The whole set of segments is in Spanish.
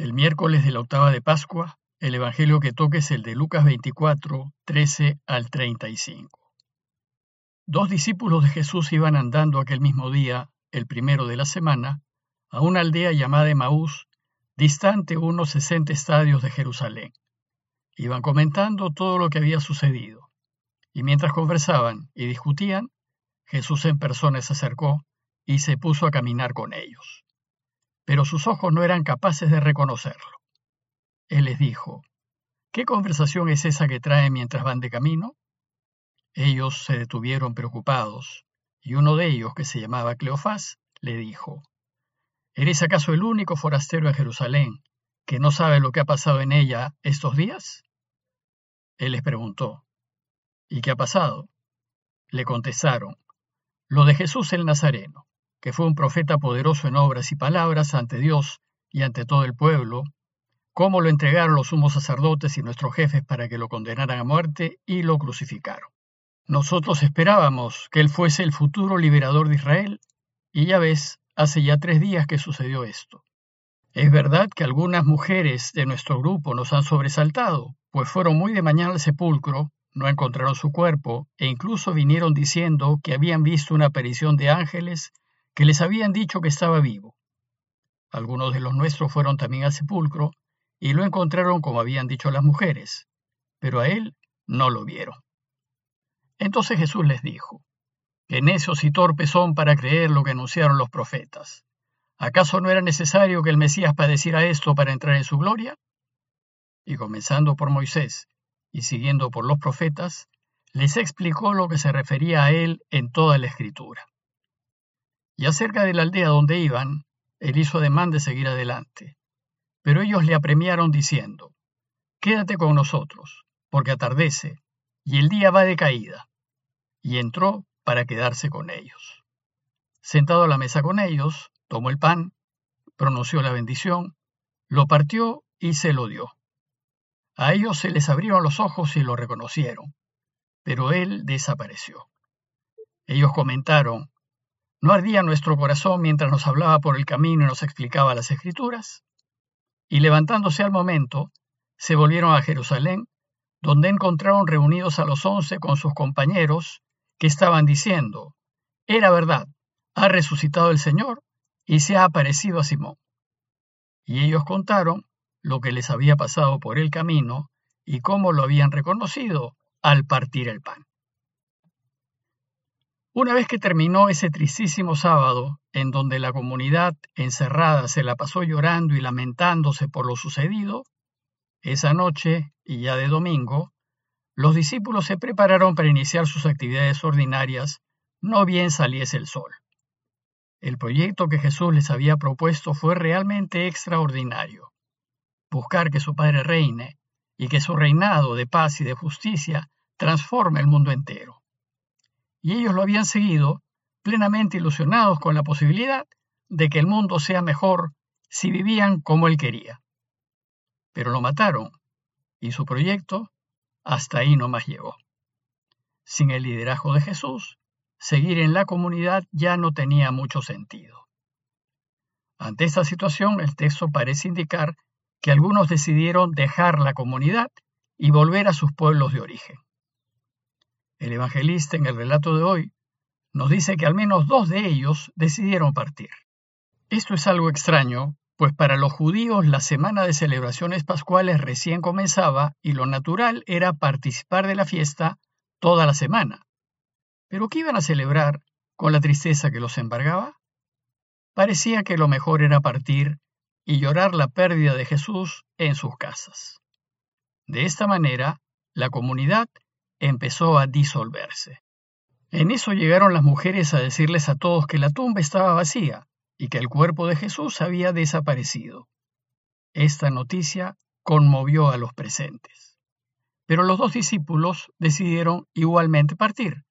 El miércoles de la octava de Pascua, el Evangelio que toque es el de Lucas 24, 13 al 35. Dos discípulos de Jesús iban andando aquel mismo día, el primero de la semana, a una aldea llamada Emaús, distante unos 60 estadios de Jerusalén. Iban comentando todo lo que había sucedido. Y mientras conversaban y discutían, Jesús en persona se acercó y se puso a caminar con ellos. Pero sus ojos no eran capaces de reconocerlo. Él les dijo, ¿Qué conversación es esa que traen mientras van de camino? Ellos se detuvieron preocupados, y uno de ellos, que se llamaba Cleofás, le dijo, ¿Eres acaso el único forastero en Jerusalén que no sabe lo que ha pasado en ella estos días? Él les preguntó, ¿y qué ha pasado? Le contestaron, lo de Jesús el Nazareno, que fue un profeta poderoso en obras y palabras ante Dios y ante todo el pueblo, cómo lo entregaron los sumos sacerdotes y nuestros jefes para que lo condenaran a muerte y lo crucificaron. Nosotros esperábamos que él fuese el futuro liberador de Israel, y ya ves, hace ya tres días que sucedió esto. Es verdad que algunas mujeres de nuestro grupo nos han sobresaltado, pues fueron muy de mañana al sepulcro no encontraron su cuerpo e incluso vinieron diciendo que habían visto una aparición de ángeles que les habían dicho que estaba vivo. Algunos de los nuestros fueron también al sepulcro y lo encontraron como habían dicho las mujeres, pero a él no lo vieron. Entonces Jesús les dijo, que necios y torpes son para creer lo que anunciaron los profetas. ¿Acaso no era necesario que el Mesías padeciera esto para entrar en su gloria? Y comenzando por Moisés y siguiendo por los profetas, les explicó lo que se refería a él en toda la escritura. Y acerca de la aldea donde iban, él hizo ademán de seguir adelante. Pero ellos le apremiaron diciendo, Quédate con nosotros, porque atardece, y el día va de caída. Y entró para quedarse con ellos. Sentado a la mesa con ellos, tomó el pan, pronunció la bendición, lo partió y se lo dio. A ellos se les abrieron los ojos y lo reconocieron, pero él desapareció. Ellos comentaron, ¿no ardía nuestro corazón mientras nos hablaba por el camino y nos explicaba las escrituras? Y levantándose al momento, se volvieron a Jerusalén, donde encontraron reunidos a los once con sus compañeros, que estaban diciendo, era verdad, ha resucitado el Señor y se ha aparecido a Simón. Y ellos contaron lo que les había pasado por el camino y cómo lo habían reconocido al partir el pan. Una vez que terminó ese tristísimo sábado, en donde la comunidad encerrada se la pasó llorando y lamentándose por lo sucedido, esa noche, y ya de domingo, los discípulos se prepararon para iniciar sus actividades ordinarias, no bien saliese el sol. El proyecto que Jesús les había propuesto fue realmente extraordinario buscar que su Padre reine y que su reinado de paz y de justicia transforme el mundo entero. Y ellos lo habían seguido plenamente ilusionados con la posibilidad de que el mundo sea mejor si vivían como él quería. Pero lo mataron y su proyecto hasta ahí no más llegó. Sin el liderazgo de Jesús, seguir en la comunidad ya no tenía mucho sentido. Ante esta situación, el texto parece indicar que algunos decidieron dejar la comunidad y volver a sus pueblos de origen. El evangelista en el relato de hoy nos dice que al menos dos de ellos decidieron partir. Esto es algo extraño, pues para los judíos la semana de celebraciones pascuales recién comenzaba y lo natural era participar de la fiesta toda la semana. Pero ¿qué iban a celebrar con la tristeza que los embargaba? Parecía que lo mejor era partir y llorar la pérdida de Jesús en sus casas. De esta manera, la comunidad empezó a disolverse. En eso llegaron las mujeres a decirles a todos que la tumba estaba vacía y que el cuerpo de Jesús había desaparecido. Esta noticia conmovió a los presentes. Pero los dos discípulos decidieron igualmente partir,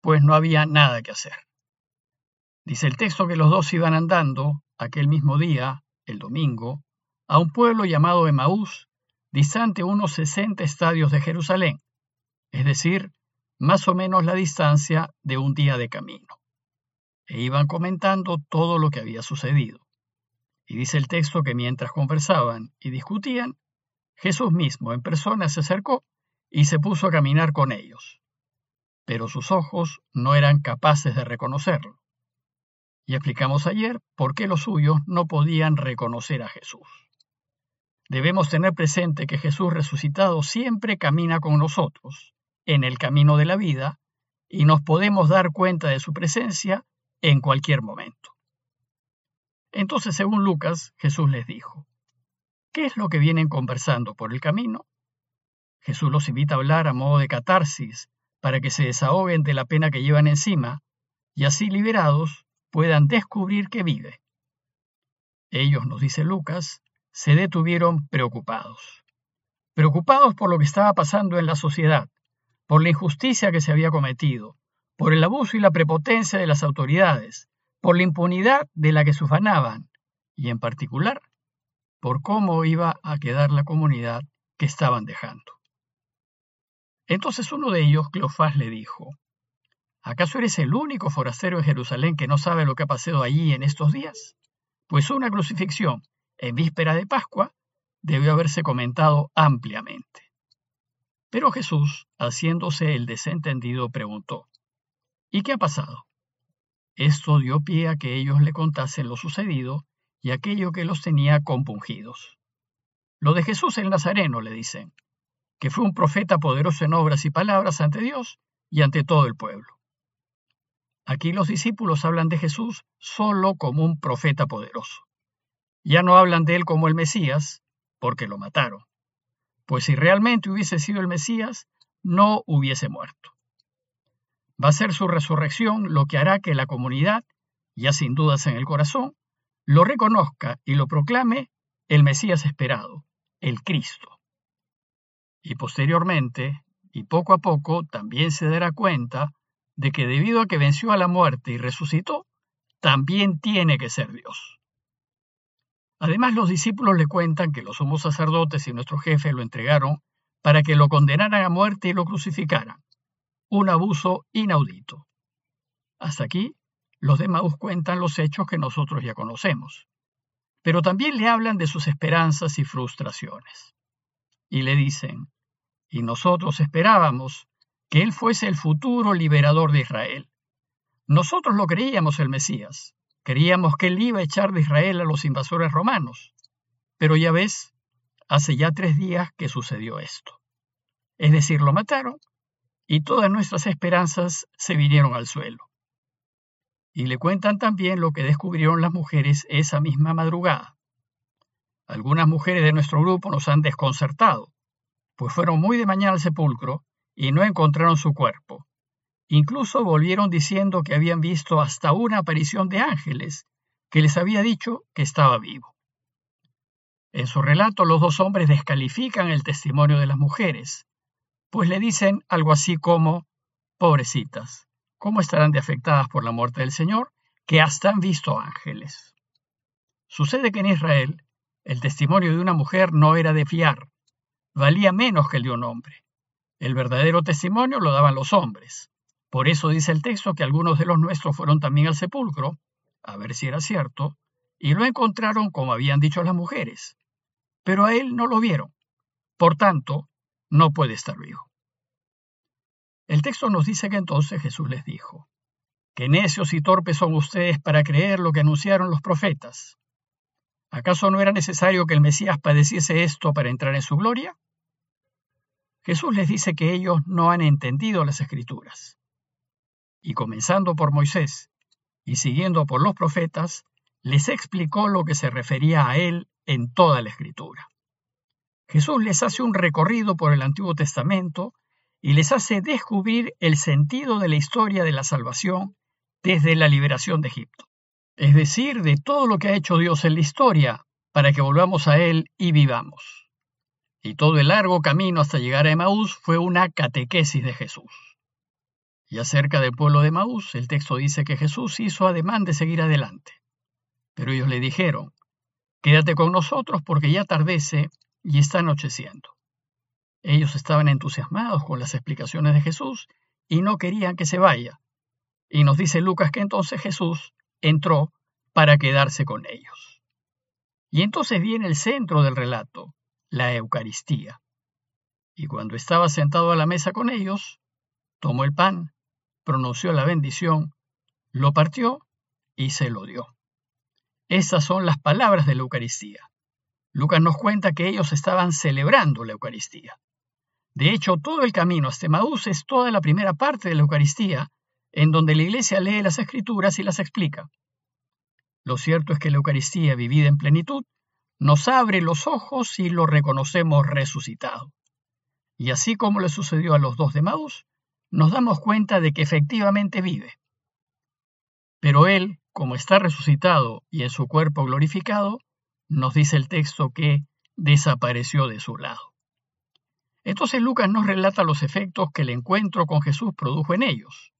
pues no había nada que hacer. Dice el texto que los dos iban andando aquel mismo día el domingo, a un pueblo llamado Emaús, distante unos 60 estadios de Jerusalén, es decir, más o menos la distancia de un día de camino. E iban comentando todo lo que había sucedido. Y dice el texto que mientras conversaban y discutían, Jesús mismo en persona se acercó y se puso a caminar con ellos. Pero sus ojos no eran capaces de reconocerlo. Y explicamos ayer por qué los suyos no podían reconocer a Jesús. Debemos tener presente que Jesús resucitado siempre camina con nosotros en el camino de la vida y nos podemos dar cuenta de su presencia en cualquier momento. Entonces, según Lucas, Jesús les dijo, ¿qué es lo que vienen conversando por el camino? Jesús los invita a hablar a modo de catarsis para que se desahoguen de la pena que llevan encima y así liberados puedan descubrir que vive. Ellos, nos dice Lucas, se detuvieron preocupados. Preocupados por lo que estaba pasando en la sociedad, por la injusticia que se había cometido, por el abuso y la prepotencia de las autoridades, por la impunidad de la que se ufanaban, y en particular, por cómo iba a quedar la comunidad que estaban dejando. Entonces uno de ellos, Cleofás, le dijo, ¿acaso eres el único forastero en Jerusalén que no sabe lo que ha pasado allí en estos días? Pues una crucifixión en víspera de Pascua debió haberse comentado ampliamente. Pero Jesús, haciéndose el desentendido, preguntó, ¿Y qué ha pasado? Esto dio pie a que ellos le contasen lo sucedido y aquello que los tenía compungidos. Lo de Jesús el Nazareno, le dicen, que fue un profeta poderoso en obras y palabras ante Dios y ante todo el pueblo. Aquí los discípulos hablan de Jesús solo como un profeta poderoso. Ya no hablan de él como el Mesías, porque lo mataron. Pues si realmente hubiese sido el Mesías, no hubiese muerto. Va a ser su resurrección lo que hará que la comunidad, ya sin dudas en el corazón, lo reconozca y lo proclame el Mesías esperado, el Cristo. Y posteriormente, y poco a poco, también se dará cuenta de que debido a que venció a la muerte y resucitó, también tiene que ser Dios. Además, los discípulos le cuentan que los sumos sacerdotes y nuestro jefe lo entregaron para que lo condenaran a muerte y lo crucificaran un abuso inaudito. Hasta aquí, los de cuentan los hechos que nosotros ya conocemos, pero también le hablan de sus esperanzas y frustraciones. Y le dicen, y nosotros esperábamos que Él fuese el futuro liberador de Israel. Nosotros lo creíamos el Mesías, creíamos que Él iba a echar de Israel a los invasores romanos, pero ya ves, hace ya tres días que sucedió esto. Es decir, lo mataron y todas nuestras esperanzas se vinieron al suelo. Y le cuentan también lo que descubrieron las mujeres esa misma madrugada. Algunas mujeres de nuestro grupo nos han desconcertado, pues fueron muy de mañana al sepulcro y no encontraron su cuerpo. Incluso volvieron diciendo que habían visto hasta una aparición de ángeles que les había dicho que estaba vivo. En su relato los dos hombres descalifican el testimonio de las mujeres, pues le dicen algo así como, pobrecitas, ¿cómo estarán de afectadas por la muerte del Señor, que hasta han visto ángeles? Sucede que en Israel el testimonio de una mujer no era de fiar, valía menos que el de un hombre. El verdadero testimonio lo daban los hombres. Por eso dice el texto que algunos de los nuestros fueron también al sepulcro, a ver si era cierto, y lo encontraron como habían dicho las mujeres. Pero a él no lo vieron. Por tanto, no puede estar vivo. El texto nos dice que entonces Jesús les dijo, que necios y torpes son ustedes para creer lo que anunciaron los profetas. ¿Acaso no era necesario que el Mesías padeciese esto para entrar en su gloria? Jesús les dice que ellos no han entendido las escrituras. Y comenzando por Moisés y siguiendo por los profetas, les explicó lo que se refería a él en toda la escritura. Jesús les hace un recorrido por el Antiguo Testamento y les hace descubrir el sentido de la historia de la salvación desde la liberación de Egipto. Es decir, de todo lo que ha hecho Dios en la historia para que volvamos a Él y vivamos. Y todo el largo camino hasta llegar a Emaús fue una catequesis de Jesús. Y acerca del pueblo de Emaús, el texto dice que Jesús hizo ademán de seguir adelante. Pero ellos le dijeron, quédate con nosotros porque ya tardece y está anocheciendo. Ellos estaban entusiasmados con las explicaciones de Jesús y no querían que se vaya. Y nos dice Lucas que entonces Jesús entró para quedarse con ellos. Y entonces viene el centro del relato, la Eucaristía. Y cuando estaba sentado a la mesa con ellos, tomó el pan, pronunció la bendición, lo partió y se lo dio. Esas son las palabras de la Eucaristía. Lucas nos cuenta que ellos estaban celebrando la Eucaristía. De hecho, todo el camino hasta Maús es toda la primera parte de la Eucaristía, en donde la Iglesia lee las Escrituras y las explica. Lo cierto es que la Eucaristía vivida en plenitud nos abre los ojos y lo reconocemos resucitado. Y así como le sucedió a los dos de Maús, nos damos cuenta de que efectivamente vive. Pero Él, como está resucitado y en su cuerpo glorificado, nos dice el texto que desapareció de su lado. Entonces Lucas nos relata los efectos que el encuentro con Jesús produjo en ellos.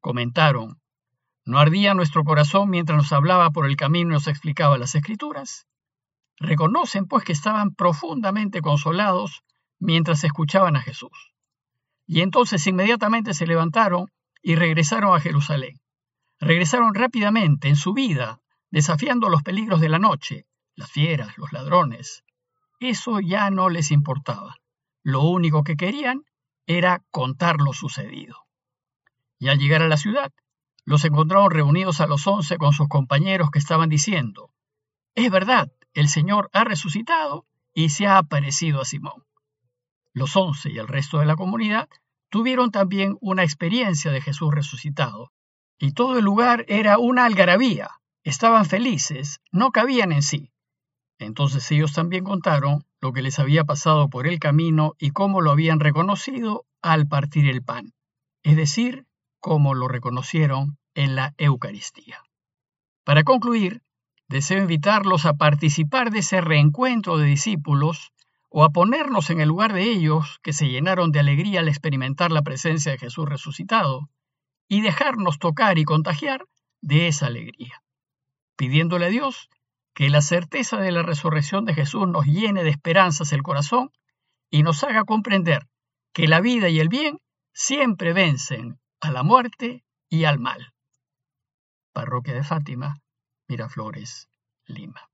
Comentaron, ¿no ardía nuestro corazón mientras nos hablaba por el camino y nos explicaba las escrituras? Reconocen pues que estaban profundamente consolados mientras escuchaban a Jesús. Y entonces inmediatamente se levantaron y regresaron a Jerusalén. Regresaron rápidamente en su vida, desafiando los peligros de la noche, las fieras, los ladrones. Eso ya no les importaba. Lo único que querían era contar lo sucedido. Y al llegar a la ciudad, los encontraron reunidos a los once con sus compañeros que estaban diciendo, es verdad, el Señor ha resucitado y se ha aparecido a Simón. Los once y el resto de la comunidad tuvieron también una experiencia de Jesús resucitado, y todo el lugar era una algarabía. Estaban felices, no cabían en sí. Entonces ellos también contaron lo que les había pasado por el camino y cómo lo habían reconocido al partir el pan, es decir, cómo lo reconocieron en la Eucaristía. Para concluir, deseo invitarlos a participar de ese reencuentro de discípulos o a ponernos en el lugar de ellos que se llenaron de alegría al experimentar la presencia de Jesús resucitado y dejarnos tocar y contagiar de esa alegría, pidiéndole a Dios que la certeza de la resurrección de Jesús nos llene de esperanzas el corazón y nos haga comprender que la vida y el bien siempre vencen a la muerte y al mal. Parroquia de Fátima, Miraflores, Lima.